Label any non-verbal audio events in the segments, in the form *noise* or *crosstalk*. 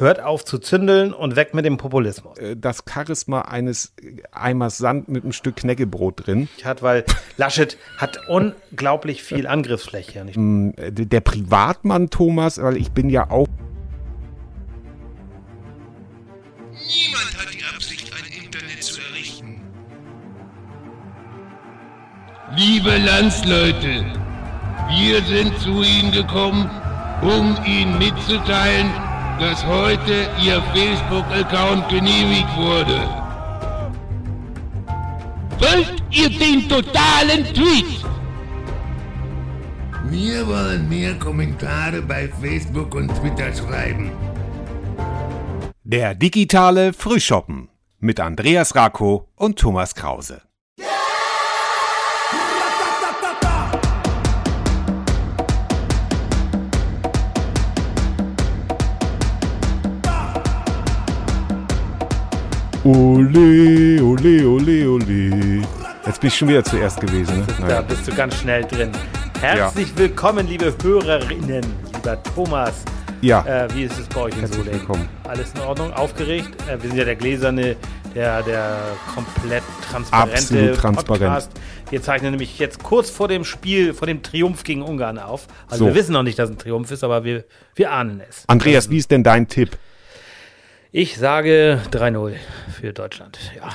Hört auf zu zündeln und weg mit dem Populismus. Äh, das Charisma eines Eimers Sand mit einem Stück Knäckebrot drin. Hat, weil Laschet hat unglaublich viel Angriffsfläche. Nicht? Mm, der Privatmann Thomas, weil ich bin ja auch. Niemand hat die Absicht, ein Internet zu errichten. Liebe Landsleute, wir sind zu Ihnen gekommen, um Ihnen mitzuteilen, dass heute Ihr Facebook-Account genehmigt wurde. Wollt ihr den totalen Tweet? Wir wollen mehr Kommentare bei Facebook und Twitter schreiben. Der digitale Frühschoppen mit Andreas Rako und Thomas Krause. Ole, ole, ole, ole. Jetzt bin ich schon wieder zuerst gewesen. Ne? Da bist du ganz schnell drin. Herzlich ja. willkommen, liebe Hörerinnen, lieber Thomas. Ja. Äh, wie ist es bei euch in Herzlich Solingen? willkommen. Alles in Ordnung? Aufgeregt? Äh, wir sind ja der gläserne, der, der komplett transparente Absolut transparent. Podcast. Wir zeichnen nämlich jetzt kurz vor dem Spiel, vor dem Triumph gegen Ungarn auf. Also so. wir wissen noch nicht, dass es ein Triumph ist, aber wir, wir ahnen es. Andreas, wie ist denn dein Tipp? Ich sage 3-0 für Deutschland, ja.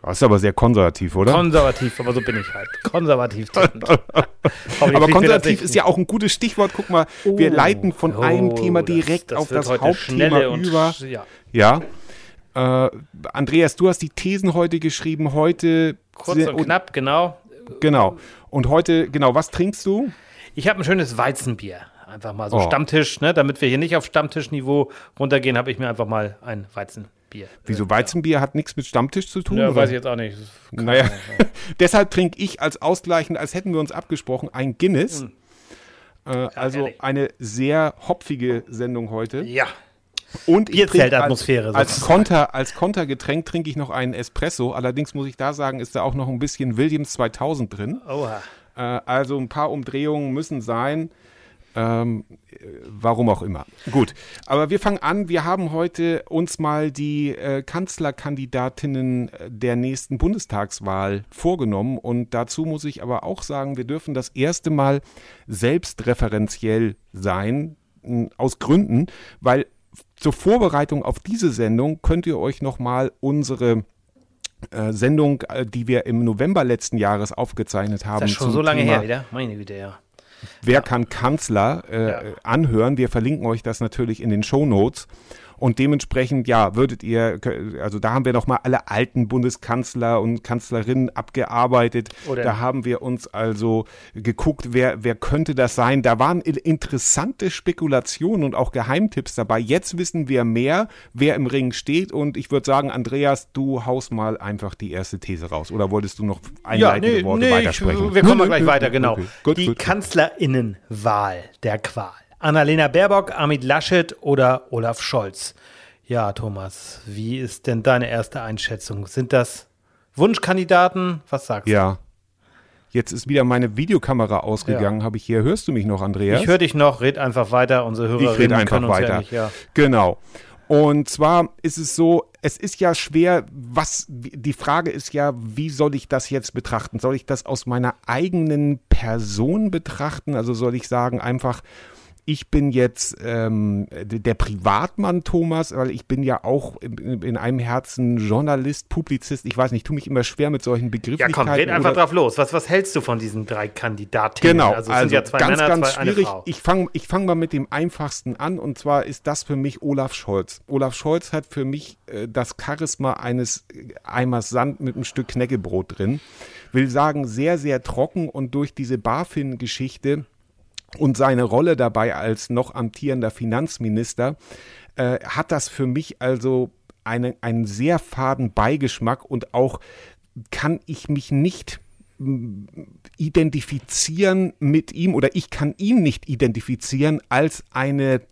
Das ist aber sehr konservativ, oder? Konservativ, aber so bin ich halt. Konservativ. *laughs* aber konservativ ist ja auch ein gutes Stichwort. Guck mal, oh, wir leiten von oh, einem Thema direkt das, das auf das Hauptthema über. ja. ja. Äh, Andreas, du hast die Thesen heute geschrieben. Heute. Kurz und knapp, genau. Genau. Und heute, genau, was trinkst du? Ich habe ein schönes Weizenbier. Einfach mal so oh. Stammtisch, ne? damit wir hier nicht auf Stammtischniveau runtergehen, habe ich mir einfach mal ein Weizenbier. Wieso Weizenbier ja. hat nichts mit Stammtisch zu tun? Ja, weiß ich jetzt auch nicht. Naja, *laughs* deshalb trinke ich als ausgleichend, als hätten wir uns abgesprochen, ein Guinness. Mhm. Äh, also ehrlich. eine sehr hopfige Sendung heute. Ja. Und ich trinke als, als, Konter, als Kontergetränk trinke ich noch einen Espresso. Allerdings muss ich da sagen, ist da auch noch ein bisschen Williams 2000 drin. Oha. Äh, also ein paar Umdrehungen müssen sein. Ähm, warum auch immer. Gut, aber wir fangen an. Wir haben heute uns mal die äh, Kanzlerkandidatinnen der nächsten Bundestagswahl vorgenommen. Und dazu muss ich aber auch sagen, wir dürfen das erste Mal selbstreferenziell sein, aus Gründen, weil zur Vorbereitung auf diese Sendung könnt ihr euch nochmal unsere äh, Sendung, äh, die wir im November letzten Jahres aufgezeichnet haben. Ist das schon so lange Thema, her wieder? Meine Güte, ja. Wer ja. kann Kanzler äh, ja. anhören? Wir verlinken euch das natürlich in den Show Notes. Und dementsprechend, ja, würdet ihr, also da haben wir nochmal alle alten Bundeskanzler und Kanzlerinnen abgearbeitet. Oder da haben wir uns also geguckt, wer, wer könnte das sein. Da waren interessante Spekulationen und auch Geheimtipps dabei. Jetzt wissen wir mehr, wer im Ring steht. Und ich würde sagen, Andreas, du haust mal einfach die erste These raus. Oder wolltest du noch einleitende ja, nee, Worte nee, weitersprechen? Ich, wir kommen gleich weiter, genau. Okay. Gut, die gut, Kanzlerinnenwahl der Qual. Annalena Baerbock, Armin Laschet oder Olaf Scholz? Ja, Thomas, wie ist denn deine erste Einschätzung? Sind das Wunschkandidaten? Was sagst ja. du? Jetzt ist wieder meine Videokamera ausgegangen, ja. habe ich hier. Hörst du mich noch, Andreas? Ich höre dich noch, red einfach weiter. Unsere Hörerinnen ich red einfach weiter. Ja nicht, ja. Genau. Und zwar ist es so, es ist ja schwer, was, die Frage ist ja, wie soll ich das jetzt betrachten? Soll ich das aus meiner eigenen Person betrachten? Also soll ich sagen, einfach, ich bin jetzt ähm, der Privatmann Thomas, weil ich bin ja auch in, in, einem Herzen Journalist, Publizist. Ich weiß nicht, ich tue mich immer schwer mit solchen Begrifflichkeiten. Ja, komm, red einfach drauf los. Was, was hältst du von diesen drei Kandidatinnen? Genau, also, also ja ganz, Männer, ganz schwierig. Ich fange ich fang mal mit dem einfachsten an und zwar ist das für mich Olaf Scholz. Olaf Scholz hat für mich äh, das Charisma eines Eimers Sand mit einem Stück Knäckebrot drin. Will sagen, sehr, sehr trocken und durch diese BaFin-Geschichte und seine Rolle dabei als noch amtierender Finanzminister äh, hat das für mich also eine, einen sehr faden Beigeschmack und auch kann ich mich nicht identifizieren mit ihm oder ich kann ihn nicht identifizieren als eine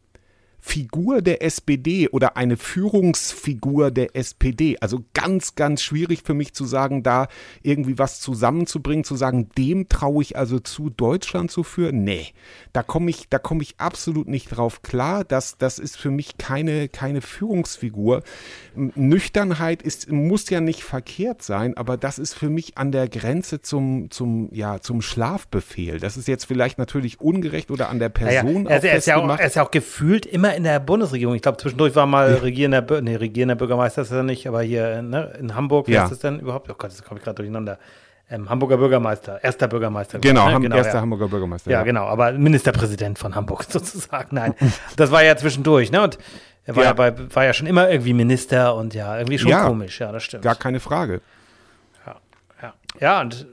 Figur der SPD oder eine Führungsfigur der SPD. Also ganz, ganz schwierig für mich zu sagen, da irgendwie was zusammenzubringen, zu sagen, dem traue ich also zu, Deutschland zu führen. Nee, da komme ich, da komme ich absolut nicht drauf klar. Das, das ist für mich keine, keine Führungsfigur. Nüchternheit ist, muss ja nicht verkehrt sein, aber das ist für mich an der Grenze zum, zum, ja, zum Schlafbefehl. Das ist jetzt vielleicht natürlich ungerecht oder an der Person. Naja, also er, ist ja auch, er ist ja auch gefühlt immer in der Bundesregierung. Ich glaube, zwischendurch war mal ja. regierender, nee, regierender Bürgermeister ist er nicht, aber hier ne, in Hamburg, ja. ist das denn überhaupt? Oh Gott, das komme ich gerade durcheinander. Ähm, Hamburger Bürgermeister, erster Bürgermeister. Genau, ne? genau erster ja. Hamburger Bürgermeister. Ja, ja, genau, aber Ministerpräsident von Hamburg *laughs* sozusagen. Nein, das war ja zwischendurch, ne? Und er war ja, ja bei, war ja schon immer irgendwie Minister und ja, irgendwie schon komisch, ja, das stimmt. Gar keine Frage. Ja, ja. Ja, und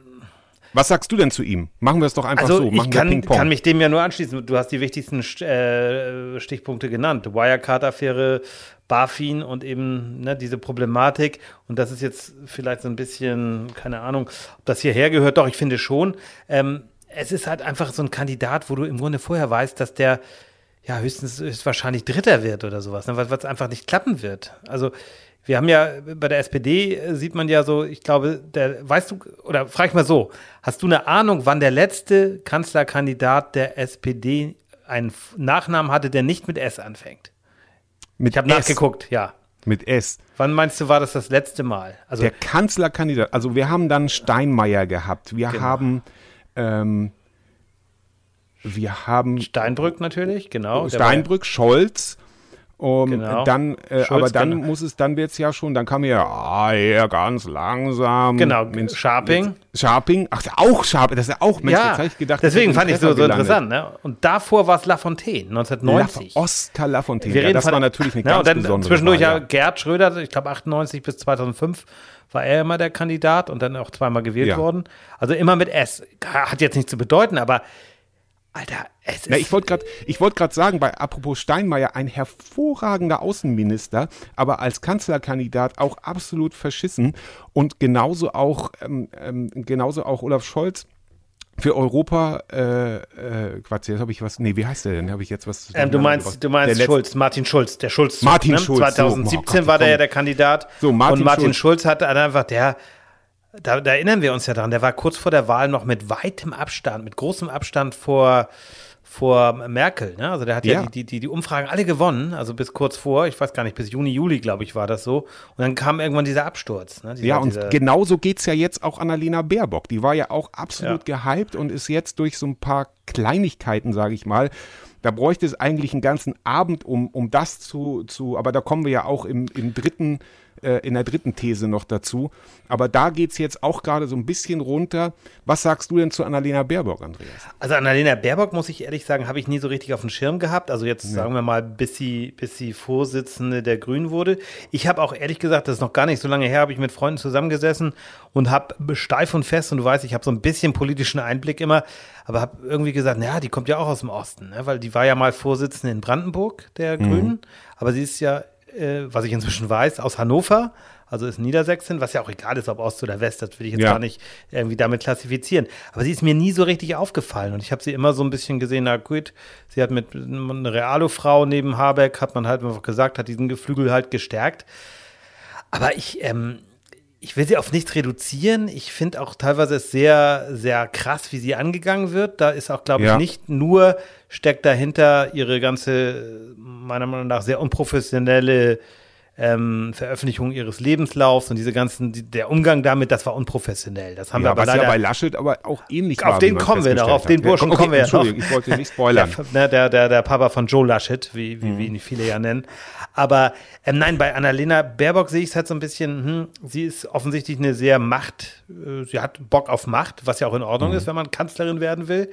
was sagst du denn zu ihm? Machen wir es doch einfach also so. Machen ich kann, kann, mich dem ja nur anschließen. Du hast die wichtigsten äh, Stichpunkte genannt. Wirecard-Affäre, BaFin und eben ne, diese Problematik. Und das ist jetzt vielleicht so ein bisschen, keine Ahnung, ob das hierher gehört. Doch, ich finde schon. Ähm, es ist halt einfach so ein Kandidat, wo du im Grunde vorher weißt, dass der ja höchstens höchstwahrscheinlich Dritter wird oder sowas, ne, weil es einfach nicht klappen wird. Also wir haben ja bei der SPD äh, sieht man ja so, ich glaube, der, weißt du, oder frag ich mal so, hast du eine Ahnung, wann der letzte Kanzlerkandidat der SPD einen Nachnamen hatte, der nicht mit S anfängt? Mit ich habe nachgeguckt, ja. Mit S. Wann meinst du, war das das letzte Mal? Also, der Kanzlerkandidat, also wir haben dann Steinmeier gehabt, wir genau. haben ähm, wir haben Steinbrück natürlich, genau. Steinbrück, Scholz, um, genau. Dann, äh, aber dann genau. muss es, dann wird es ja schon, dann kam ja, ah, ja, ganz langsam. Genau, mit, Sharping. Mit Sharping, ach, auch Sharping, das ist ja auch, Mensch, ja, jetzt ich gedacht. Deswegen fand ich es so, so interessant, ne? Und davor war es Lafontaine, 1990. La, Oskar Lafontaine, ja, das war natürlich eine ja, ganz und dann Zwischendurch Wahl, ja Gerd Schröder, ich glaube 98 bis 2005 war er immer der Kandidat und dann auch zweimal gewählt ja. worden. Also immer mit S. Hat jetzt nichts zu bedeuten, aber Alter, es ist. Na, ich wollte gerade wollt sagen, bei apropos Steinmeier, ein hervorragender Außenminister, aber als Kanzlerkandidat auch absolut verschissen. Und genauso auch, ähm, ähm, genauso auch Olaf Scholz für Europa, äh, äh, Quatsch, jetzt habe ich was, nee, wie heißt der denn? Habe ich jetzt was? Ähm, du meinst, du meinst Schulz, Martin Schulz, der Schulz. Martin ne? Schulz. 2017 so, oh Gott, war der ja der Kandidat. So, Martin und Martin Schulz, Schulz hat einfach, der da, da, erinnern wir uns ja dran, der war kurz vor der Wahl noch mit weitem Abstand, mit großem Abstand vor, vor Merkel. Ne? Also der hat ja, ja die, die, die Umfragen alle gewonnen, also bis kurz vor, ich weiß gar nicht, bis Juni, Juli, glaube ich, war das so. Und dann kam irgendwann dieser Absturz. Ne? Dieser, ja, und genauso geht es ja jetzt auch Annalena Baerbock. Die war ja auch absolut ja. gehypt und ist jetzt durch so ein paar Kleinigkeiten, sage ich mal, da bräuchte es eigentlich einen ganzen Abend, um, um das zu, zu, aber da kommen wir ja auch im, im dritten äh, in der dritten These noch dazu. Aber da geht es jetzt auch gerade so ein bisschen runter. Was sagst du denn zu Annalena Baerbock, Andreas? Also Annalena Baerbock, muss ich ehrlich sagen, habe ich nie so richtig auf dem Schirm gehabt. Also jetzt ja. sagen wir mal, bis sie, bis sie Vorsitzende der Grünen wurde. Ich habe auch ehrlich gesagt, das ist noch gar nicht so lange her, habe ich mit Freunden zusammengesessen und habe steif und fest, und du weißt, ich habe so ein bisschen politischen Einblick immer, aber habe irgendwie gesagt, naja, die kommt ja auch aus dem Osten, ne? weil die war ja mal Vorsitzende in Brandenburg der mhm. Grünen, aber sie ist ja äh, was ich inzwischen weiß, aus Hannover. Also ist Niedersächsin, was ja auch egal ist, ob Ost oder West, das will ich jetzt ja. gar nicht irgendwie damit klassifizieren. Aber sie ist mir nie so richtig aufgefallen und ich habe sie immer so ein bisschen gesehen, na gut, sie hat mit einer Realo-Frau neben Habeck, hat man halt einfach gesagt, hat diesen Geflügel halt gestärkt. Aber ich, ähm, ich will sie auf nichts reduzieren. Ich finde auch teilweise es sehr, sehr krass, wie sie angegangen wird. Da ist auch, glaube ich, nicht nur steckt dahinter ihre ganze, meiner Meinung nach, sehr unprofessionelle ähm, Veröffentlichung ihres Lebenslaufs und diese ganzen, die, der Umgang damit, das war unprofessionell. Das haben ja, wir aber was leider, ja bei Laschet aber auch ähnlich Auf war, den kommen wir noch, auf den Burschen okay, kommen wir noch. ich wollte nicht spoilern. Der, *laughs* der, der, der Papa von Joe Laschet, wie, wie, mhm. wie ihn viele ja nennen. Aber ähm, nein, bei Annalena Baerbock sehe ich es halt so ein bisschen, hm, sie ist offensichtlich eine sehr Macht, äh, sie hat Bock auf Macht, was ja auch in Ordnung mhm. ist, wenn man Kanzlerin werden will.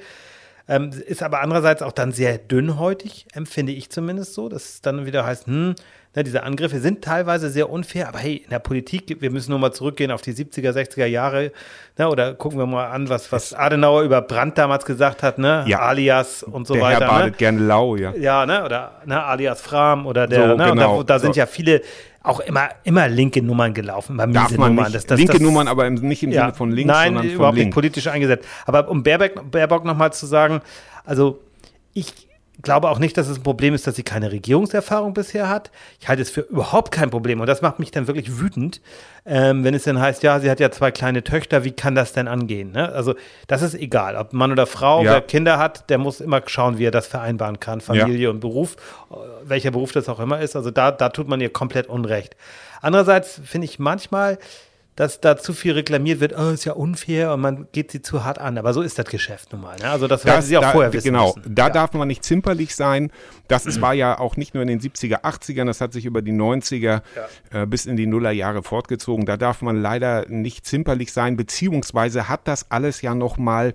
Ähm, ist aber andererseits auch dann sehr dünnhäutig, empfinde ich zumindest so. dass es dann wieder heißt, hm, ne, diese Angriffe sind teilweise sehr unfair, aber hey, in der Politik, wir müssen nur mal zurückgehen auf die 70er, 60er Jahre, ne, oder gucken wir mal an, was, was Adenauer über Brandt damals gesagt hat, ne, ja. alias und so der weiter. Der Herr badet ne? gerne lau, ja. Ja, ne, oder ne, alias Fram oder der, so, ne, genau. da, da sind ja viele auch immer, immer linke Nummern gelaufen, immer miese Nummern. Nicht. Das, das, linke das, Nummern, aber nicht im ja, Sinne von links, nein, sondern von überhaupt link. nicht politisch eingesetzt. Aber um Baerbock, Baerbock nochmal zu sagen, also ich glaube auch nicht, dass es ein Problem ist, dass sie keine Regierungserfahrung bisher hat. Ich halte es für überhaupt kein Problem. Und das macht mich dann wirklich wütend, ähm, wenn es dann heißt, ja, sie hat ja zwei kleine Töchter, wie kann das denn angehen? Ne? Also das ist egal, ob Mann oder Frau, ja. wer Kinder hat, der muss immer schauen, wie er das vereinbaren kann, Familie ja. und Beruf, äh, welcher Beruf das auch immer ist. Also da, da tut man ihr komplett Unrecht. Andererseits finde ich manchmal, dass da zu viel reklamiert wird, oh, ist ja unfair und man geht sie zu hart an. Aber so ist das Geschäft nun mal. Ne? Also das, das sie auch da, vorher wissen Genau, müssen. da ja. darf man nicht zimperlich sein. Das ist, war ja auch nicht nur in den 70er, 80ern, das hat sich über die 90er ja. äh, bis in die Nullerjahre fortgezogen. Da darf man leider nicht zimperlich sein, beziehungsweise hat das alles ja nochmal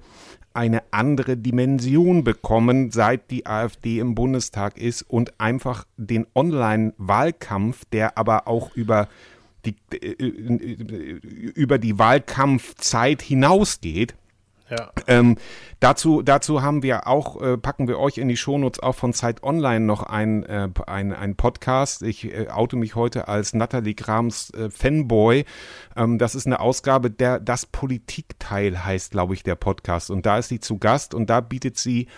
eine andere Dimension bekommen, seit die AfD im Bundestag ist und einfach den Online-Wahlkampf, der aber auch über die, äh, über die Wahlkampfzeit hinausgeht. Ja. Ähm, dazu, dazu haben wir auch, äh, packen wir euch in die Shownotes auch von Zeit Online noch ein, äh, ein, ein Podcast. Ich äh, oute mich heute als Natalie Grams äh, Fanboy. Ähm, das ist eine Ausgabe, der das Politikteil heißt, glaube ich, der Podcast. Und da ist sie zu Gast und da bietet sie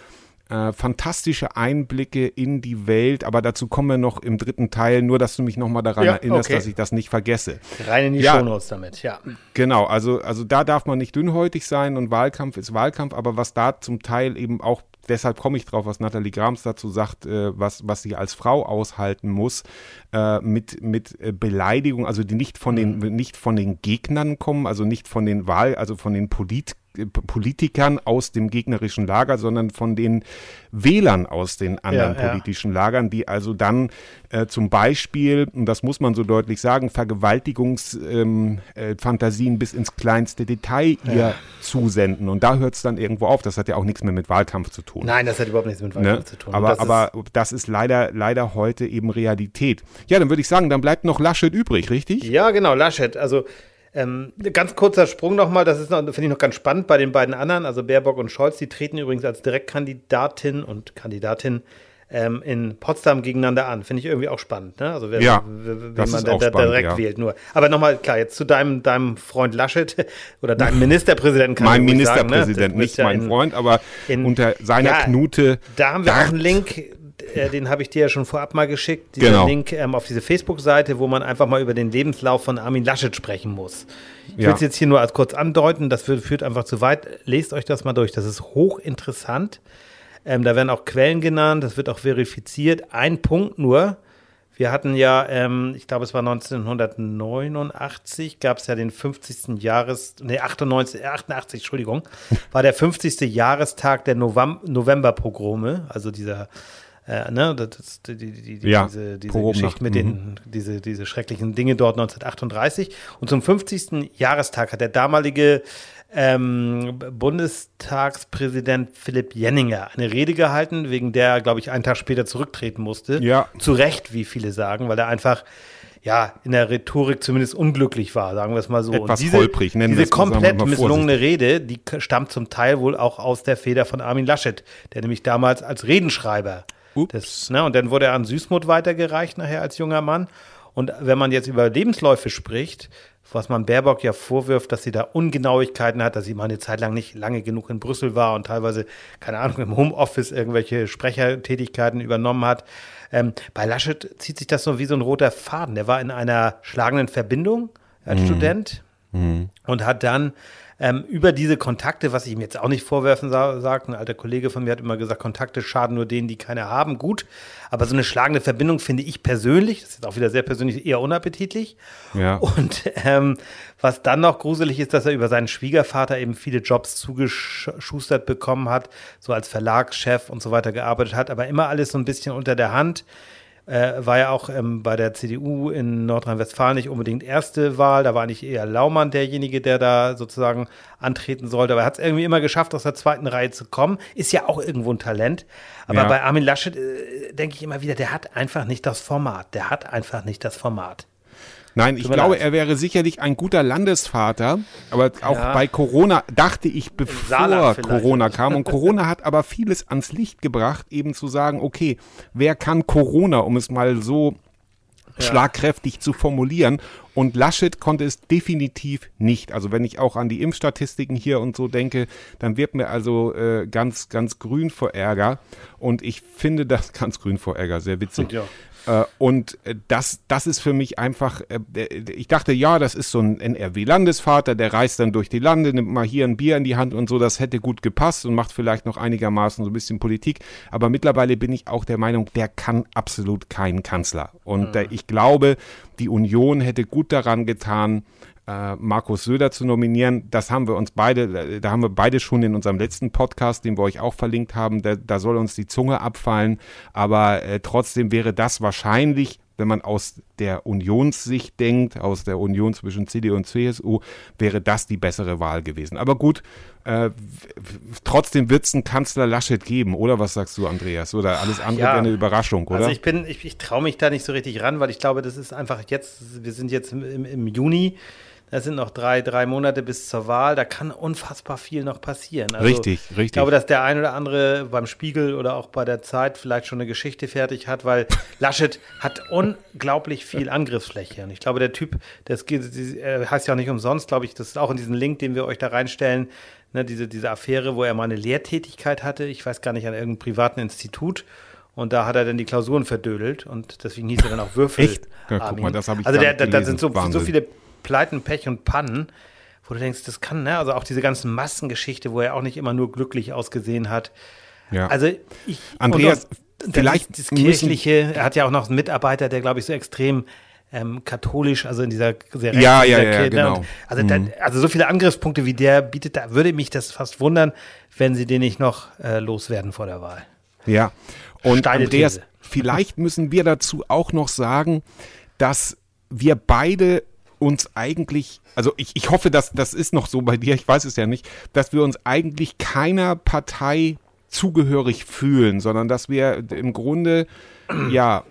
äh, fantastische Einblicke in die Welt, aber dazu kommen wir noch im dritten Teil, nur dass du mich nochmal daran ja, erinnerst, okay. dass ich das nicht vergesse. Rein in die ja, Shownotes damit, ja. Genau, also, also da darf man nicht dünnhäutig sein und Wahlkampf ist Wahlkampf, aber was da zum Teil eben auch deshalb komme ich drauf, was Nathalie Grams dazu sagt, äh, was, was sie als Frau aushalten muss, äh, mit, mit äh, Beleidigung, also die nicht von den, mhm. nicht von den Gegnern kommen, also nicht von den Wahl, also von den Polit Politikern aus dem gegnerischen Lager, sondern von den Wählern aus den anderen ja, politischen ja. Lagern, die also dann äh, zum Beispiel, und das muss man so deutlich sagen, Vergewaltigungsfantasien ähm, äh, bis ins kleinste Detail ihr ja. zusenden. Und da hört es dann irgendwo auf. Das hat ja auch nichts mehr mit Wahlkampf zu tun. Nein, das hat überhaupt nichts mit? Wahlkampf ne? zu tun. Aber, das, aber ist das ist leider, leider heute eben Realität. Ja, dann würde ich sagen, dann bleibt noch Laschet übrig, richtig? Ja, genau, Laschet. Also ähm, ganz kurzer Sprung nochmal, das ist finde ich noch ganz spannend bei den beiden anderen, also Baerbock und Scholz, die treten übrigens als Direktkandidatin und Kandidatin ähm, in Potsdam gegeneinander an. Finde ich irgendwie auch spannend, ne? Also wer, ja, wen man da, da direkt ja. wählt. Nur. Aber nochmal, klar, jetzt zu deinem, deinem Freund Laschet *laughs* oder deinem *laughs* Ministerpräsidenten kann Mein Ministerpräsident, sagen, ne? nicht mein in, Freund, aber in, unter seiner Knute. Da haben wir auch einen Link, äh, den habe ich dir ja schon vorab mal geschickt, dieser genau. Link ähm, auf diese Facebook-Seite, wo man einfach mal über den Lebenslauf von Armin Laschet sprechen muss. Ich ja. will es jetzt hier nur als kurz andeuten, das führt einfach zu weit. Lest euch das mal durch, das ist hochinteressant. Ähm, da werden auch Quellen genannt, das wird auch verifiziert. Ein Punkt nur, wir hatten ja, ähm, ich glaube, es war 1989, gab es ja den 50. Jahres, nee, 98, 88, Entschuldigung, war der 50. Jahrestag der November-Pogrome, also dieser äh, ne, das, die, die, die, ja, diese, diese Geschichte mit den, mhm. diese, diese schrecklichen Dinge dort 1938. Und zum 50. Jahrestag hat der damalige ähm, Bundestagspräsident Philipp Jenninger eine Rede gehalten, wegen der er, glaube ich, einen Tag später zurücktreten musste. Ja. Zu Recht, wie viele sagen, weil er einfach ja, in der Rhetorik zumindest unglücklich war, sagen wir es mal so. Etwas und diese, holprig, nennen diese komplett misslungene Rede, die stammt zum Teil wohl auch aus der Feder von Armin Laschet, der nämlich damals als Redenschreiber das, ne, und dann wurde er an Süßmuth weitergereicht nachher als junger Mann. Und wenn man jetzt über Lebensläufe spricht, was man Baerbock ja vorwirft, dass sie da Ungenauigkeiten hat, dass sie mal eine Zeit lang nicht lange genug in Brüssel war und teilweise, keine Ahnung, im Homeoffice irgendwelche Sprechertätigkeiten übernommen hat. Ähm, bei Laschet zieht sich das so wie so ein roter Faden. Der war in einer schlagenden Verbindung als mhm. Student mhm. und hat dann ähm, über diese Kontakte, was ich ihm jetzt auch nicht vorwerfen sa sagt, ein alter Kollege von mir hat immer gesagt, Kontakte schaden nur denen, die keine haben, gut. Aber so eine schlagende Verbindung finde ich persönlich, das ist auch wieder sehr persönlich, eher unappetitlich. Ja. Und ähm, was dann noch gruselig ist, dass er über seinen Schwiegervater eben viele Jobs zugeschustert bekommen hat, so als Verlagschef und so weiter gearbeitet hat, aber immer alles so ein bisschen unter der Hand äh, war ja auch ähm, bei der CDU in Nordrhein-Westfalen nicht unbedingt erste Wahl. Da war nicht eher Laumann derjenige, der da sozusagen antreten sollte. Aber er hat es irgendwie immer geschafft, aus der zweiten Reihe zu kommen. Ist ja auch irgendwo ein Talent. Aber ja. bei Armin Laschet äh, denke ich immer wieder, der hat einfach nicht das Format. Der hat einfach nicht das Format. Nein, ich glaube, leid. er wäre sicherlich ein guter Landesvater, aber auch ja. bei Corona dachte ich, bevor Corona kam. Und Corona hat aber vieles ans Licht gebracht, eben zu sagen, okay, wer kann Corona, um es mal so ja. schlagkräftig zu formulieren. Und Laschet konnte es definitiv nicht. Also wenn ich auch an die Impfstatistiken hier und so denke, dann wird mir also äh, ganz, ganz grün vor Ärger. Und ich finde das *laughs* ganz grün vor Ärger, sehr witzig. Ja. Äh, und äh, das, das ist für mich einfach, äh, ich dachte, ja, das ist so ein NRW-Landesvater, der reist dann durch die Lande, nimmt mal hier ein Bier in die Hand und so, das hätte gut gepasst und macht vielleicht noch einigermaßen so ein bisschen Politik. Aber mittlerweile bin ich auch der Meinung, der kann absolut keinen Kanzler. Und mhm. ich glaube, die Union hätte gut daran getan, äh, Markus Söder zu nominieren. Das haben wir uns beide, da haben wir beide schon in unserem letzten Podcast, den wir euch auch verlinkt haben, da, da soll uns die Zunge abfallen. Aber äh, trotzdem wäre das wahrscheinlich wenn man aus der Unionssicht denkt, aus der Union zwischen CDU und CSU, wäre das die bessere Wahl gewesen. Aber gut, äh, trotzdem wird es einen Kanzler Laschet geben, oder was sagst du, Andreas? Oder alles andere ja, wäre eine Überraschung, oder? Also ich bin, ich, ich traue mich da nicht so richtig ran, weil ich glaube, das ist einfach jetzt, wir sind jetzt im, im Juni. Es sind noch drei, drei Monate bis zur Wahl. Da kann unfassbar viel noch passieren. Also, richtig, richtig. Ich glaube, dass der ein oder andere beim Spiegel oder auch bei der Zeit vielleicht schon eine Geschichte fertig hat, weil *laughs* Laschet hat unglaublich viel Angriffsfläche. Und ich glaube, der Typ, das heißt ja auch nicht umsonst, glaube ich, das ist auch in diesem Link, den wir euch da reinstellen, ne, diese, diese Affäre, wo er mal eine Lehrtätigkeit hatte. Ich weiß gar nicht, an irgendeinem privaten Institut. Und da hat er dann die Klausuren verdödelt und deswegen hieß er dann auch Würfel. Echt? Ja, guck mal, das habe ich Also da sind so, so viele Pleiten, Pech und Pannen, wo du denkst, das kann, ne? Also auch diese ganzen Massengeschichte, wo er auch nicht immer nur glücklich ausgesehen hat. Ja. Also ich. Andreas, und, vielleicht das Kirchliche, er hat ja auch noch einen Mitarbeiter, der, glaube ich, so extrem ähm, katholisch, also in dieser sehr ja, ja, ja, Kirche, genau. also, mhm. da, also so viele Angriffspunkte wie der bietet, da würde mich das fast wundern, wenn sie den nicht noch äh, loswerden vor der Wahl. Ja, und Steile Andreas, These. vielleicht müssen wir dazu auch noch sagen, dass wir beide uns eigentlich, also ich, ich hoffe, dass das ist noch so bei dir, ich weiß es ja nicht, dass wir uns eigentlich keiner Partei zugehörig fühlen, sondern dass wir im Grunde ja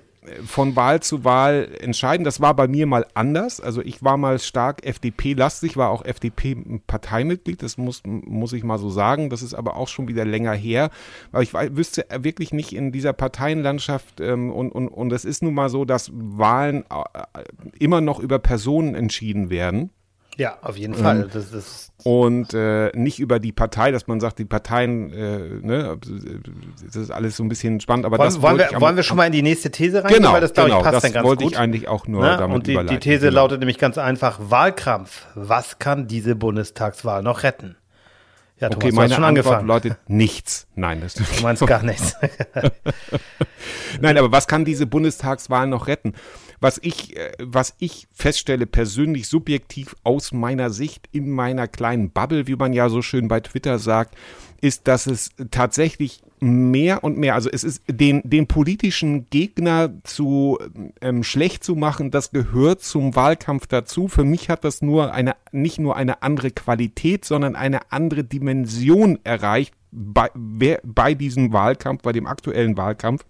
von Wahl zu Wahl entscheiden. Das war bei mir mal anders. Also ich war mal stark FDP-lastig, war auch FDP-Parteimitglied, das muss, muss ich mal so sagen. Das ist aber auch schon wieder länger her. Aber ich wüsste wirklich nicht in dieser Parteienlandschaft ähm, und, und, und es ist nun mal so, dass Wahlen äh, immer noch über Personen entschieden werden. Ja, auf jeden Fall. Ähm, das, das und äh, nicht über die Partei, dass man sagt, die Parteien, äh, ne, das ist alles so ein bisschen spannend. Aber wollen, das wollen, wir, am, wollen wir schon mal in die nächste These rein? Genau, weil das, glaube genau, ich, passt dann ganz wollte gut. ich eigentlich auch nur Na, damit Und die, die These genau. lautet nämlich ganz einfach, Wahlkampf. Was kann diese Bundestagswahl noch retten? Ja, Thomas, okay, meine schon Antwort angefangen. lautet nichts. Nein, das du meinst gar nichts. *laughs* Nein, aber was kann diese Bundestagswahl noch retten? Was ich, äh, was ich feststelle, persönlich subjektiv aus meiner Sicht in meiner kleinen Bubble, wie man ja so schön bei Twitter sagt, ist, dass es tatsächlich mehr und mehr, also es ist den, den politischen Gegner zu ähm, schlecht zu machen, das gehört zum Wahlkampf dazu. Für mich hat das nur eine, nicht nur eine andere Qualität, sondern eine andere Dimension erreicht bei, bei diesem Wahlkampf, bei dem aktuellen Wahlkampf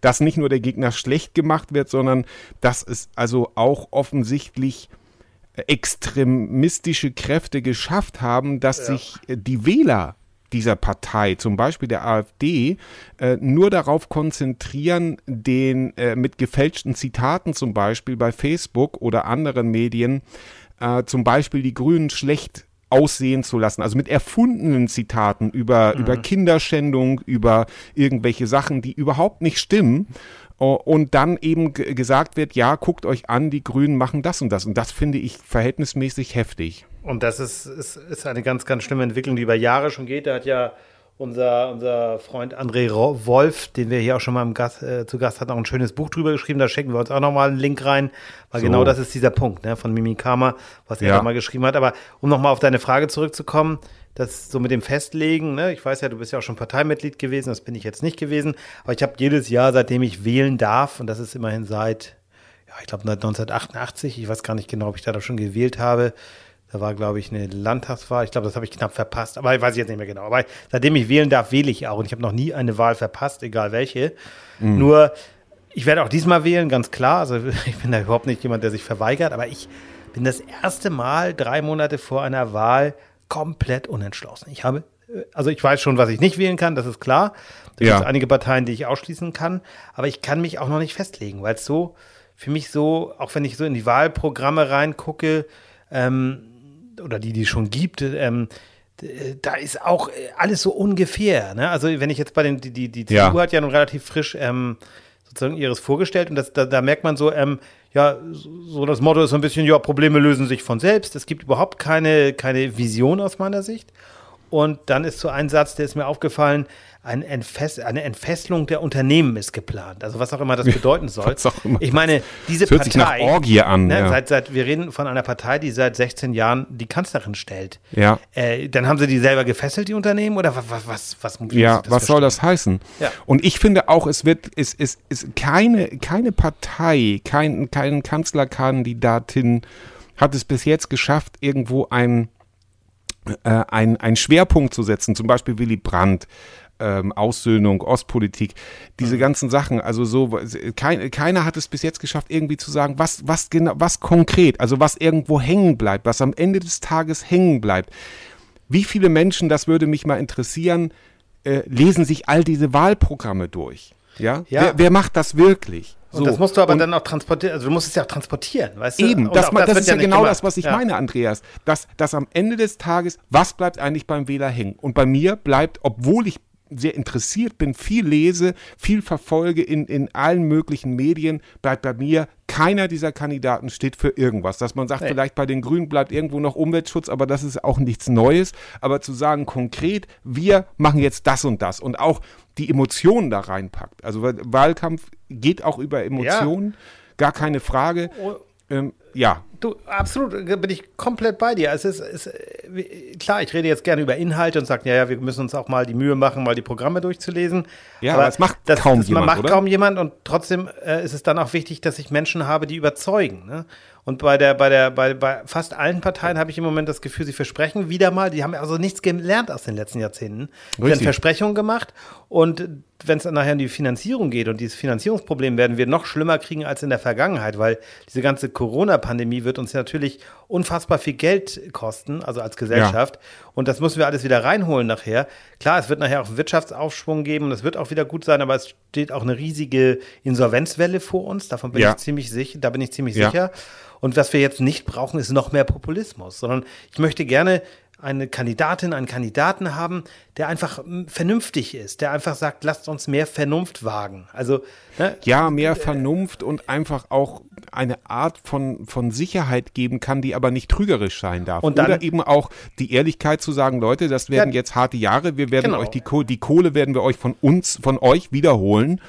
dass nicht nur der Gegner schlecht gemacht wird, sondern dass es also auch offensichtlich extremistische Kräfte geschafft haben, dass ja. sich äh, die Wähler dieser Partei, zum Beispiel der AfD, äh, nur darauf konzentrieren, den äh, mit gefälschten Zitaten zum Beispiel bei Facebook oder anderen Medien äh, zum Beispiel die Grünen schlecht aussehen zu lassen. Also mit erfundenen Zitaten über, mhm. über Kinderschändung, über irgendwelche Sachen, die überhaupt nicht stimmen. Und dann eben gesagt wird, ja, guckt euch an, die Grünen machen das und das. Und das finde ich verhältnismäßig heftig. Und das ist, ist, ist eine ganz, ganz schlimme Entwicklung, die über Jahre schon geht. Da hat ja unser, unser Freund André Wolf, den wir hier auch schon mal im Gast, äh, zu Gast hatten, auch ein schönes Buch drüber geschrieben. Da schicken wir uns auch nochmal einen Link rein, weil so. genau das ist dieser Punkt ne, von Mimikama, was er ja. da mal geschrieben hat. Aber um nochmal auf deine Frage zurückzukommen, das so mit dem Festlegen, ne, ich weiß ja, du bist ja auch schon Parteimitglied gewesen, das bin ich jetzt nicht gewesen, aber ich habe jedes Jahr, seitdem ich wählen darf, und das ist immerhin seit, ja, ich glaube 1988, ich weiß gar nicht genau, ob ich da schon gewählt habe, da war, glaube ich, eine Landtagswahl. Ich glaube, das habe ich knapp verpasst. Aber ich weiß jetzt nicht mehr genau. Aber seitdem ich wählen darf, wähle ich auch. Und ich habe noch nie eine Wahl verpasst, egal welche. Mhm. Nur, ich werde auch diesmal wählen, ganz klar. Also *laughs* ich bin da überhaupt nicht jemand, der sich verweigert. Aber ich bin das erste Mal drei Monate vor einer Wahl komplett unentschlossen. Ich habe also ich weiß schon, was ich nicht wählen kann, das ist klar. Es Ja. gibt einige Parteien, die ich ausschließen kann, aber ich kann mich auch noch nicht festlegen, weil es so für mich so, auch wenn ich so in die Wahlprogramme reingucke, ähm, oder die, die es schon gibt, ähm, da ist auch äh, alles so ungefähr. Ne? Also wenn ich jetzt bei den, die, die, die Ja. CDU hat ja nun relativ frisch ähm, sozusagen ihres vorgestellt und das, da, da merkt man so, ähm, ja, so das Motto ist so ein bisschen, ja, Probleme lösen sich von selbst. Es gibt überhaupt keine, keine Vision aus meiner Sicht. Und dann ist so ein Satz, der ist mir aufgefallen, ein Entfess eine Entfesselung der Unternehmen ist geplant. Also was auch immer das bedeuten soll. Ich meine, diese Das hört sich nach Partei, Orgie an, Ne, ja. seit, seit, wir reden von einer Partei, die seit 16 Jahren die Kanzlerin stellt. Ja. Äh, dann haben sie die selber gefesselt, die Unternehmen? Oder was, was, was, was Ja, was soll das heißen? Ja. Und ich finde auch, es wird, es ist, ist keine, keine Partei, kein, kein Kanzlerkandidatin hat es bis jetzt geschafft, irgendwo ein, äh, ein, ein Schwerpunkt zu setzen, zum Beispiel Willy Brandt. Ähm, Aussöhnung, Ostpolitik, diese Mhm. ganzen Sachen, also so, kein, keiner hat es bis jetzt geschafft, irgendwie zu sagen, was, was genau, was konkret, also was irgendwo hängen bleibt, was am Ende des Tages hängen bleibt. Wie viele Menschen, das würde mich mal interessieren, äh, lesen sich all diese Wahlprogramme durch? Ja. Ja. Wer, wer macht das wirklich? Und das musst du aber Und dann auch transportieren, also du musst es ja auch transportieren, weißt du? Eben, das, das, wird ist ja genau gemacht. das, was ich Ja. meine, Andreas. Dass, dass am Ende des Tages, was bleibt eigentlich beim Wähler hängen? Und bei mir bleibt, obwohl ich sehr interessiert bin, viel lese, viel verfolge in, in allen möglichen Medien, bleibt bei mir keiner dieser Kandidaten steht für irgendwas. Dass man sagt, Nee. vielleicht bei den Grünen bleibt irgendwo noch Umweltschutz, aber das ist auch nichts Neues. Aber zu sagen konkret, wir machen jetzt das und das und auch die Emotionen da reinpackt. Also Wahlkampf geht auch über Emotionen, gar keine Frage. Oh. Ähm, ja, Du, absolut, äh, bin ich komplett bei dir. Es ist, es, äh, klar, ich rede jetzt gerne über Inhalte und sage, ja, ja, wir müssen uns auch mal die Mühe machen, mal die Programme durchzulesen. Ja, aber es macht kaum das, jemand, macht oder? kaum jemand und trotzdem äh, ist es dann auch wichtig, dass ich Menschen habe, die überzeugen. Ne? Und bei der, bei der, bei, bei fast allen Parteien habe ich im Moment das Gefühl, sie versprechen wieder mal, die haben also nichts gelernt aus den letzten Jahrzehnten. Sie haben. Versprechungen gemacht und wenn es nachher um die Finanzierung geht und dieses Finanzierungsproblem werden wir noch schlimmer kriegen als in der Vergangenheit, weil diese ganze Corona-Pandemie wird uns natürlich unfassbar viel Geld kosten, also als Gesellschaft. Und das müssen wir alles wieder reinholen nachher. Klar, es wird nachher auch einen Wirtschaftsaufschwung geben und es wird auch wieder gut sein, aber es steht auch eine riesige Insolvenzwelle vor uns. Davon bin Ja. ich ziemlich sicher, da bin ich ziemlich Ja. sicher. Und was wir jetzt nicht brauchen, ist noch mehr Populismus, sondern ich möchte gerne eine Kandidatin, einen Kandidaten haben, der einfach mm, vernünftig ist, der einfach sagt, lasst uns mehr Vernunft wagen. Also, ne, ja, mehr Vernunft und einfach auch eine Art von, von Sicherheit geben kann, die aber nicht trügerisch sein darf. Und dann- Oder eben auch die Ehrlichkeit zu sagen, Leute, das werden Ja. jetzt harte Jahre, wir werden Genau. euch die, Kohle, die Kohle werden wir euch von uns, von euch wiederholen.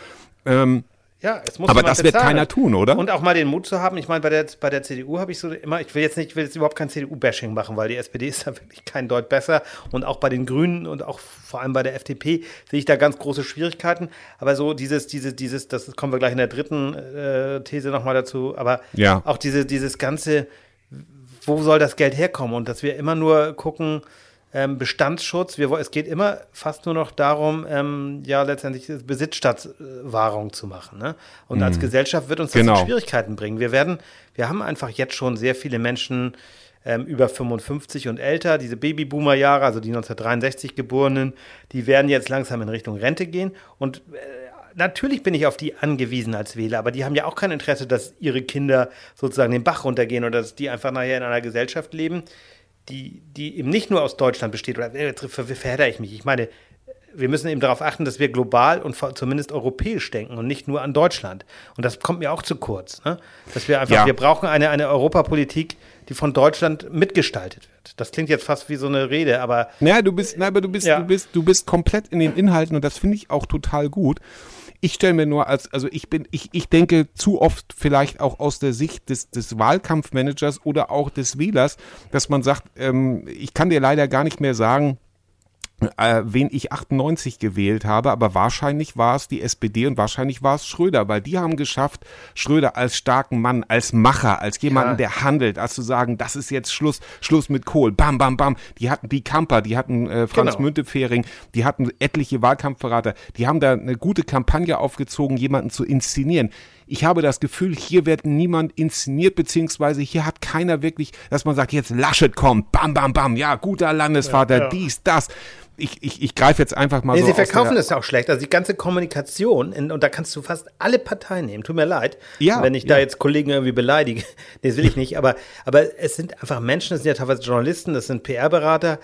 Ähm, ja, es muss Aber das wird bezahlen. keiner tun, oder? Und auch mal den Mut zu haben. Ich meine, bei der, bei der CDU habe ich so immer, ich will jetzt nicht, ich will jetzt überhaupt kein CDU-Bashing machen, weil die SPD ist *laughs* da wirklich kein Deut besser. Und auch bei den Grünen und auch vor allem bei der FDP sehe ich da ganz große Schwierigkeiten. Aber so dieses, dieses, dieses, das kommen wir gleich in der dritten äh, These nochmal dazu. Aber Ja. auch diese, dieses ganze, wo soll das Geld herkommen? Und dass wir immer nur gucken, ähm, Bestandsschutz, wir, es geht immer fast nur noch darum, ähm, ja, letztendlich Besitz statt äh, zu machen. Ne? Und als Gesellschaft wird uns das Genau. in Schwierigkeiten bringen. Wir werden, wir haben einfach jetzt schon sehr viele Menschen ähm, über 55 und älter, diese Babyboomer-Jahre, also die 1963 Geborenen, die werden jetzt langsam in Richtung Rente gehen. Und äh, natürlich bin ich auf die angewiesen als Wähler, aber die haben ja auch kein Interesse, dass ihre Kinder sozusagen den Bach runtergehen oder dass die einfach nachher in einer Gesellschaft leben, die, die eben nicht nur aus Deutschland besteht. Oder äh, jetzt ver verhedder ich mich. Ich meine, wir müssen eben darauf achten, dass wir global und zumindest europäisch denken und nicht nur an Deutschland. Und das kommt mir auch zu kurz. Ne? Dass wir einfach, Ja. wir brauchen eine, eine Europapolitik, die von Deutschland mitgestaltet wird. Das klingt jetzt fast wie so eine Rede, aber Ja, du bist, na, aber du bist, Ja. du bist, du bist komplett in den Inhalten und das finde ich auch total gut. Ich stelle mir nur als, also ich bin, ich, ich denke zu oft vielleicht auch aus der Sicht des, des Wahlkampfmanagers oder auch des Wählers, dass man sagt, ähm, ich kann dir leider gar nicht mehr sagen, äh, wen ich 98 gewählt habe, aber wahrscheinlich war es die SPD und wahrscheinlich war es Schröder, weil die haben geschafft, Schröder als starken Mann, als Macher, als jemanden, Ja. der handelt, als zu sagen, das ist jetzt Schluss, Schluss mit Kohl, bam, bam, bam. Die hatten die Kamper, die hatten äh, Franz Genau. Müntefering, die hatten etliche Wahlkampfberater, die haben da eine gute Kampagne aufgezogen, jemanden zu inszenieren. Ich habe das Gefühl, hier wird niemand inszeniert, beziehungsweise hier hat keiner wirklich, dass man sagt, jetzt Laschet kommt, bam, bam, bam, ja, guter Landesvater, ja, ja. dies, das ich, ich, ich greife jetzt einfach mal nee, so. Sie verkaufen es auch schlecht. Also die ganze Kommunikation, in, und da kannst du fast alle Parteien nehmen. Tut mir leid, ja, wenn ich ja. da jetzt Kollegen irgendwie beleidige. *laughs* Nee, das will ich nicht. Aber, aber es sind einfach Menschen, das sind ja teilweise Journalisten, das sind PR-Berater,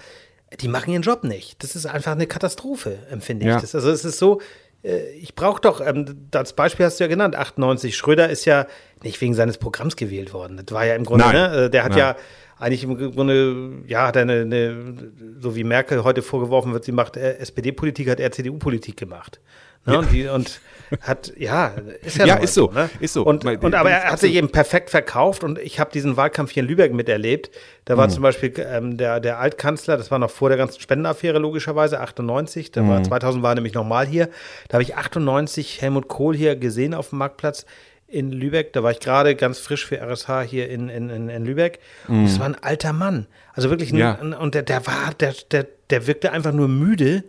die machen ihren Job nicht. Das ist einfach eine Katastrophe, empfinde ich. Ja. Das, also es ist so, ich brauche doch, ähm, das Beispiel hast du ja genannt, 98. Schröder ist ja nicht wegen seines Programms gewählt worden. Das war ja im Grunde, Nein. ne? Äh, der hat Nein. ja eigentlich im Grunde, ja, hat eine, eine, so wie Merkel heute vorgeworfen wird, sie macht äh, SPD-Politik, hat er CDU-Politik gemacht. Ne? Ja. Und, die, und, hat, ja, ist ja, ja ist so, ne? ist so. Und, und aber er hat sich eben perfekt verkauft und ich habe diesen Wahlkampf hier in Lübeck miterlebt. Da war mhm. zum Beispiel ähm, der, der Altkanzler, das war noch vor der ganzen Spendenaffäre logischerweise, 98, da mhm. war 2000 war er nämlich nochmal hier. Da habe ich 98 Helmut Kohl hier gesehen auf dem Marktplatz in Lübeck. Da war ich gerade ganz frisch für RSH hier in, in, in, in Lübeck. Mm. Das war ein alter Mann. Also wirklich, ein, ja. und der, der war, der, der, der wirkte einfach nur müde.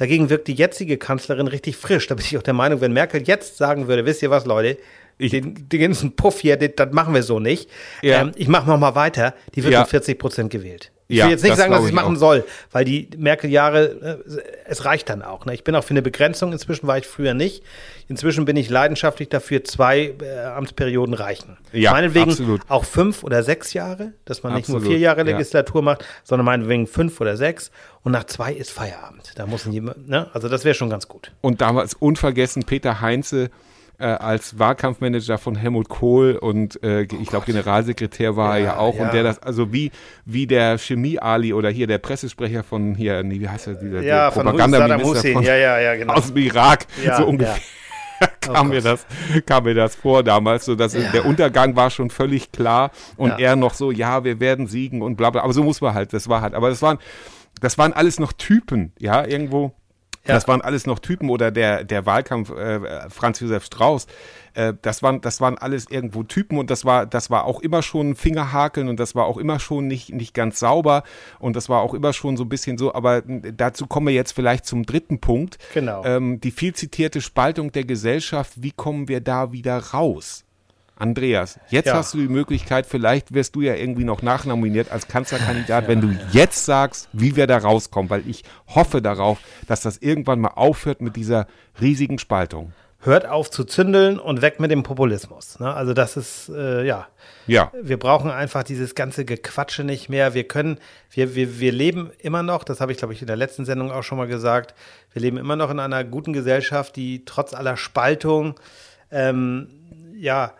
Dagegen wirkt die jetzige Kanzlerin richtig frisch. Da bin ich auch der Meinung, wenn Merkel jetzt sagen würde, wisst ihr was, Leute, ich, den, den ganzen Puff hier, das, machen wir so nicht. Ja. Ähm, ich mache noch mal weiter. Die wird ja. mit 40 Prozent gewählt. Ich ja, will jetzt nicht das sagen, dass ich es machen auch. soll, weil die Merkel-Jahre, äh, es reicht dann auch. Ne? Ich bin auch für eine Begrenzung, inzwischen war ich früher nicht. Inzwischen bin ich leidenschaftlich dafür, zwei äh, Amtsperioden reichen. Ja, meinetwegen absolut. auch fünf oder sechs Jahre, dass man absolut, nicht nur vier Jahre Legislatur ja. macht, sondern meinetwegen fünf oder sechs. Und nach zwei ist Feierabend. Da muss jemand, ne? Also das wäre schon ganz gut. Und damals unvergessen Peter Heinze, äh, als Wahlkampfmanager von Helmut Kohl und äh, ich glaube Generalsekretär war ja, er ja auch ja. und der das also wie wie der Chemie Ali oder hier der Pressesprecher von hier nee, wie heißt er dieser ja, Propagandaminister von, ja, ja, ja, genau. aus dem Irak so ungefähr *laughs* kam, oh mir das, kam mir das vor damals, so dass ja. der Untergang war schon völlig klar und ja. er noch so, ja, wir werden siegen und bla bla. Aber so muss man halt, das war halt. Aber das waren, das waren alles noch Typen, ja, irgendwo. Ja. Das waren alles noch Typen oder der, der Wahlkampf äh, Franz Josef Strauß. Äh, das, waren, das waren alles irgendwo Typen und das war, das war auch immer schon Fingerhakeln und das war auch immer schon nicht, nicht ganz sauber und das war auch immer schon so ein bisschen so. Aber dazu kommen wir jetzt vielleicht zum dritten Punkt. Genau. Ähm, die viel zitierte Spaltung der Gesellschaft. Wie kommen wir da wieder raus? Andreas, jetzt ja. hast du die Möglichkeit, vielleicht wirst du ja irgendwie noch nachnominiert als Kanzlerkandidat, ja. wenn du jetzt sagst, wie wir da rauskommen, weil ich hoffe darauf, dass das irgendwann mal aufhört mit dieser riesigen Spaltung. Hört auf zu zündeln und weg mit dem Populismus. Ne? Also das ist, äh, ja. Ja. Wir brauchen einfach dieses ganze Gequatsche nicht mehr. Wir können, wir, wir, wir leben immer noch, das habe ich, glaube ich, in der letzten Sendung auch schon mal gesagt, wir leben immer noch in einer guten Gesellschaft, die trotz aller Spaltung, ähm, ja,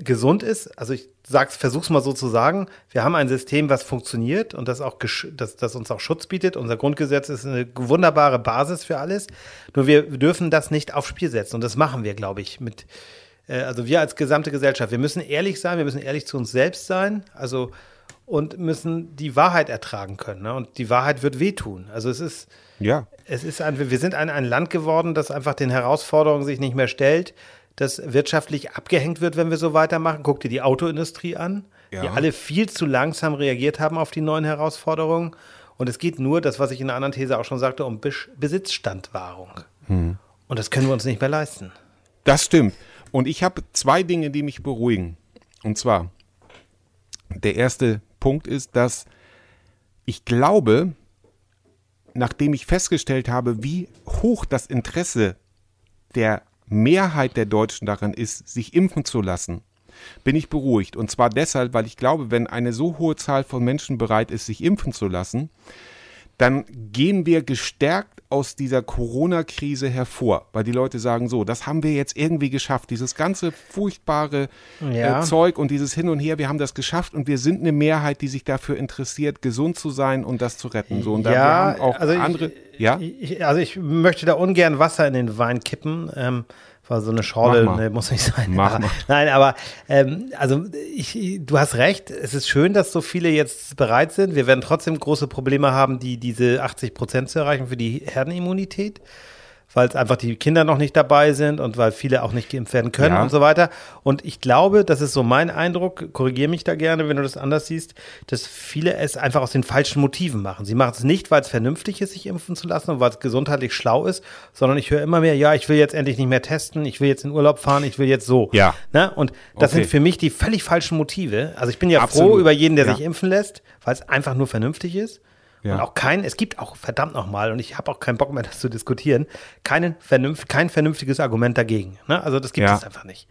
gesund ist. Also ich sag's, versuch's mal so zu sagen. Wir haben ein System, was funktioniert und das auch das, das uns auch Schutz bietet. Unser Grundgesetz ist eine wunderbare Basis für alles. Nur wir dürfen das nicht aufs Spiel setzen und das machen wir, glaube ich, mit äh, also wir als gesamte Gesellschaft. Wir müssen ehrlich sein, wir müssen ehrlich zu uns selbst sein. Also und müssen die Wahrheit ertragen können. Ne? Und die Wahrheit wird wehtun. Also es ist, ja. es ist ein, wir sind ein, ein Land geworden, das einfach den Herausforderungen sich nicht mehr stellt das wirtschaftlich abgehängt wird, wenn wir so weitermachen. Guck dir die Autoindustrie an, ja. die alle viel zu langsam reagiert haben auf die neuen Herausforderungen. Und es geht nur, das, was ich in einer anderen These auch schon sagte, um Besitzstandwahrung. Hm. Und das können wir uns nicht mehr leisten. Das stimmt. Und ich habe zwei Dinge, die mich beruhigen. Und zwar, der erste Punkt ist, dass ich glaube, nachdem ich festgestellt habe, wie hoch das Interesse der Mehrheit der Deutschen daran ist, sich impfen zu lassen, bin ich beruhigt. Und zwar deshalb, weil ich glaube, wenn eine so hohe Zahl von Menschen bereit ist, sich impfen zu lassen, dann gehen wir gestärkt aus dieser Corona-Krise hervor, weil die Leute sagen so, das haben wir jetzt irgendwie geschafft, dieses ganze furchtbare äh, ja. äh, Zeug und dieses Hin und Her, wir haben das geschafft und wir sind eine Mehrheit, die sich dafür interessiert, gesund zu sein und das zu retten. So, und ja, da haben auch also andere. Ich, ja? Ich, also ich möchte da ungern Wasser in den Wein kippen. Ähm, war so eine Schorle, ne, muss nicht sein. Mach mal. Nein, aber ähm, also ich, du hast recht, es ist schön, dass so viele jetzt bereit sind. Wir werden trotzdem große Probleme haben, die diese 80 Prozent zu erreichen für die Herdenimmunität. Weil es einfach die Kinder noch nicht dabei sind und weil viele auch nicht geimpft werden können ja. und so weiter. Und ich glaube, das ist so mein Eindruck, korrigiere mich da gerne, wenn du das anders siehst, dass viele es einfach aus den falschen Motiven machen. Sie machen es nicht, weil es vernünftig ist, sich impfen zu lassen und weil es gesundheitlich schlau ist, sondern ich höre immer mehr, ja, ich will jetzt endlich nicht mehr testen, ich will jetzt in Urlaub fahren, ich will jetzt so. Ja. Ne? Und das okay. sind für mich die völlig falschen Motive. Also ich bin ja Absolut. froh über jeden, der ja. sich impfen lässt, weil es einfach nur vernünftig ist. Ja. Und auch kein, es gibt auch verdammt nochmal, und ich habe auch keinen Bock mehr, das zu diskutieren, keinen vernünft, kein vernünftiges Argument dagegen. Ne? Also das gibt ja. es einfach nicht.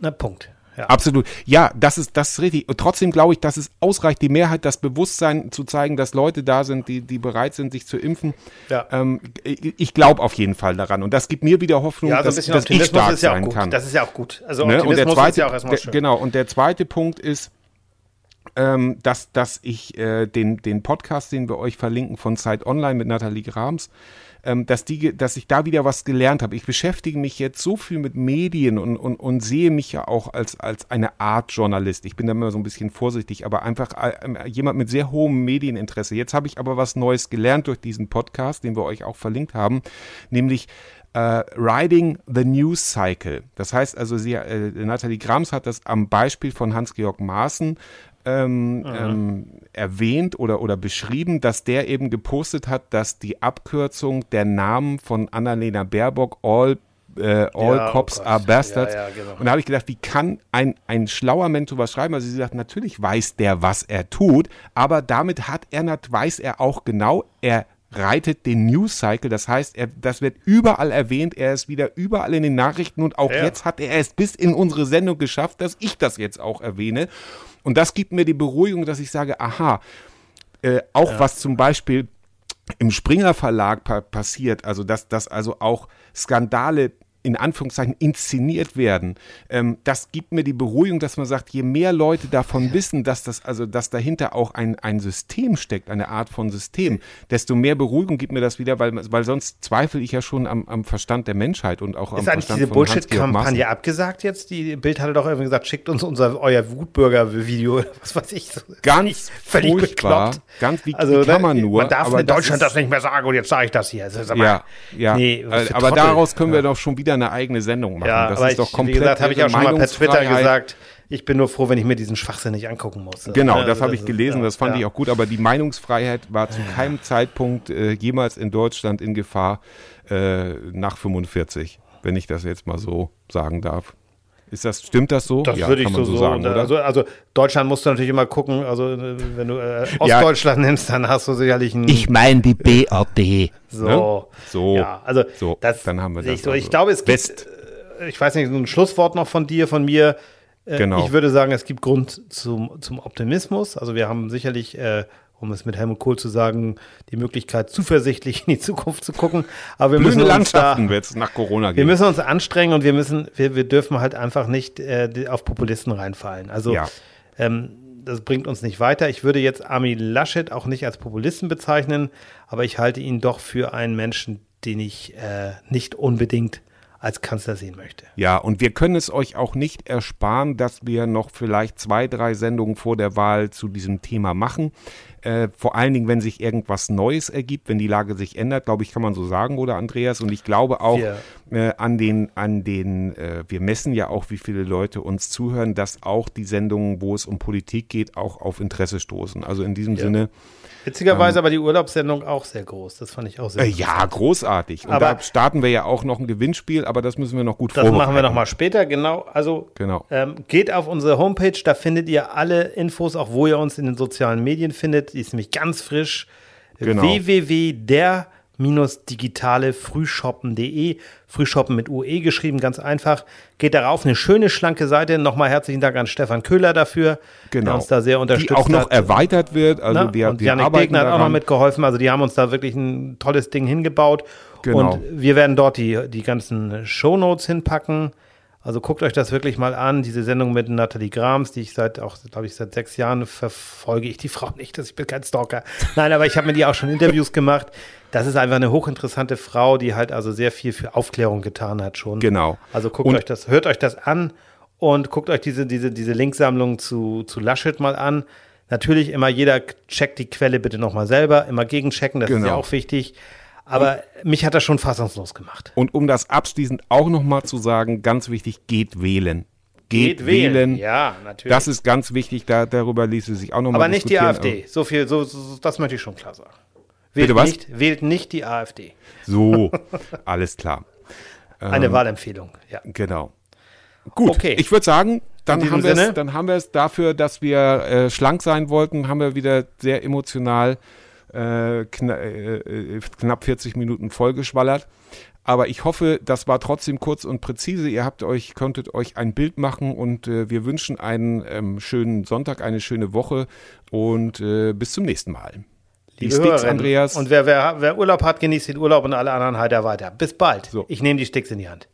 Na, Punkt. Ja. Absolut. Ja, das ist, das ist richtig. Und trotzdem glaube ich, dass es ausreicht, die Mehrheit, das Bewusstsein zu zeigen, dass Leute da sind, die, die bereit sind, sich zu impfen. Ja. Ähm, ich, glaube auf jeden Fall daran. Und das gibt mir wieder Hoffnung, ja, also dass, dass ich stark sein kann. Das ist ja auch gut. Also ne? und der zweite, ist ja auch erstmal schön. Genau. Und der zweite Punkt ist, ähm, dass, dass ich äh, den, den Podcast, den wir euch verlinken von Zeit Online mit Nathalie Grams, ähm, dass, die, dass ich da wieder was gelernt habe. Ich beschäftige mich jetzt so viel mit Medien und, und, und sehe mich ja auch als, als eine Art Journalist. Ich bin da immer so ein bisschen vorsichtig, aber einfach äh, jemand mit sehr hohem Medieninteresse. Jetzt habe ich aber was Neues gelernt durch diesen Podcast, den wir euch auch verlinkt haben, nämlich Uh, Riding the News Cycle. Das heißt also, sie, äh, Nathalie Grams hat das am Beispiel von Hans-Georg Maaßen ähm, ähm, erwähnt oder, oder beschrieben, dass der eben gepostet hat, dass die Abkürzung der Namen von Annalena Baerbock all äh, All ja, oh Cops oh are Bastards. Ja, ja, genau. Und da habe ich gedacht, wie kann ein, ein schlauer Mensch sowas schreiben? Also sie sagt, natürlich weiß der, was er tut, aber damit hat er, weiß er auch genau, er reitet den News Cycle. Das heißt, er, das wird überall erwähnt. Er ist wieder überall in den Nachrichten und auch jetzt hat er es bis in unsere Sendung geschafft, dass ich das jetzt auch erwähne. Und das gibt mir die Beruhigung, dass ich sage, aha, äh, auch ja. was zum Beispiel im Springer Verlag pa passiert, also dass, dass also auch Skandale in Anführungszeichen inszeniert werden, ähm, das gibt mir die Beruhigung, dass man sagt, je mehr Leute davon wissen, dass das also, dass dahinter auch ein, ein System steckt, eine Art von System, desto mehr Beruhigung gibt mir das wieder, weil, weil sonst zweifle ich ja schon am, am Verstand der Menschheit und auch Ist am eigentlich Verstand diese Bullshit-Kampagne abgesagt jetzt? Die Bild hatte doch irgendwie gesagt, schickt uns unser euer Wutbürger-Video, *laughs* was weiß ich. Ganz völlig. Bekloppt. Ganz wie, also, wie kann man nur. Man darf in Deutschland das, das, nicht mehr sagen und jetzt sage ich das hier. Das ja, ja. Nee, aber daraus können wir doch schon wieder wieder eine eigene Sendung machen. Ja, das ist ich, doch komplett. Wie gesagt, habe ich auch schon mal per Twitter gesagt. Ich bin nur froh, wenn ich mir diesen Schwachsinn nicht angucken muss. Genau, das, das habe ich gelesen, ist, das fand ja. ich auch gut, aber die Meinungsfreiheit war zu keinem Zeitpunkt äh, jemals in Deutschland in Gefahr äh, nach 45, wenn ich das jetzt mal so sagen darf. Ist das, stimmt das so? Das ja, würde ich so, so sagen, oder? Also, also, Deutschland musst du natürlich immer gucken, also wenn du äh, Ostdeutschland ja. nimmst, dann hast du sicherlich ein. Ich meine die BRD. So. Ne? So. Ja, also so. Das, dann haben wir das. Ich, so, ich glaube, es gibt, äh, ich weiß nicht, so ein Schlusswort noch von dir, von mir. Äh, genau. Ich würde sagen, es gibt Grund zum, zum Optimismus. Also wir haben sicherlich äh, um es mit Helmut Kohl zu sagen, die Möglichkeit, zuversichtlich in die Zukunft zu gucken. Aber wir Blühende müssen uns Landschaften wird es nach Corona gehen. Wir müssen uns anstrengen und wir müssen, wir, wir dürfen halt einfach nicht äh, auf Populisten reinfallen. Also ja. ähm, das bringt uns nicht weiter. Ich würde jetzt Armin Laschet auch nicht als Populisten bezeichnen, aber ich halte ihn doch für einen Menschen, den ich äh, nicht unbedingt als Kanzler sehen möchte. Ja, und wir können es euch auch nicht ersparen, dass wir noch vielleicht zwei, drei Sendungen vor der Wahl zu diesem Thema machen. Äh, vor allen Dingen, wenn sich irgendwas Neues ergibt, wenn die Lage sich ändert, glaube ich, kann man so sagen, oder Andreas? Und ich glaube auch äh, an den, an den, äh, wir messen ja auch, wie viele Leute uns zuhören, dass auch die Sendungen, wo es um Politik geht, auch auf Interesse stoßen. Also in diesem ja. Sinne Witzigerweise ähm, aber die Urlaubssendung auch sehr groß. Das fand ich auch sehr äh, Ja, großartig. Und aber da starten wir ja auch noch ein Gewinnspiel, aber das müssen wir noch gut das vorbereiten. Das machen wir noch mal später, genau. Also genau. Ähm, geht auf unsere Homepage, da findet ihr alle Infos, auch wo ihr uns in den sozialen Medien findet. Die ist nämlich ganz frisch. Genau. www.der digitale frühshoppen.de. Frühshoppen mit UE geschrieben, ganz einfach. Geht darauf, eine schöne, schlanke Seite. Nochmal herzlichen Dank an Stefan Köhler dafür, genau. der uns da sehr unterstützt hat. Die auch noch hat. erweitert wird. Also Na, wir, und Janik Degner hat auch noch mitgeholfen. Also die haben uns da wirklich ein tolles Ding hingebaut. Genau. Und wir werden dort die, die ganzen Shownotes hinpacken. Also guckt euch das wirklich mal an, diese Sendung mit Nathalie Grams, die ich seit auch, glaube ich, seit sechs Jahren verfolge ich die Frau nicht, dass ich bin kein Stalker. Nein, aber ich habe mit ihr auch schon Interviews gemacht. Das ist einfach eine hochinteressante Frau, die halt also sehr viel für Aufklärung getan hat schon. Genau. Also guckt und euch das, hört euch das an und guckt euch diese, diese, diese Linksammlung zu, zu Laschet mal an. Natürlich immer jeder checkt die Quelle bitte nochmal selber, immer gegenchecken, das genau. ist ja genau. auch wichtig. Aber und, mich hat das schon fassungslos gemacht. Und um das abschließend auch nochmal zu sagen, ganz wichtig, geht wählen. Geht, geht wählen. wählen. Ja, natürlich. Das ist ganz wichtig, da, darüber ließe sich auch nochmal Aber nicht die AfD. So viel, so, so, das möchte ich schon klar sagen. Wählt Bitte was? Nicht, wählt nicht die AfD. So, *laughs* alles klar. Eine ähm, Wahlempfehlung, ja. Genau. Gut, okay. ich würde sagen, dann haben, es, dann haben wir es dafür, dass wir äh, schlank sein wollten, haben wir wieder sehr emotional äh, kna äh, äh knapp 40 Minuten vollgeschwallert. Aber ich hoffe, das war trotzdem kurz und präzise. Ihr habt euch, konntet euch ein Bild machen und äh, wir wünschen einen ähm, schönen Sonntag, eine schöne Woche und äh, bis zum nächsten Mal. Die Sticks, Andreas. Und wer, wer, wer Urlaub hat, genießt den Urlaub und alle anderen halt weiter. Bis bald. So. Ich nehme die Sticks in die Hand.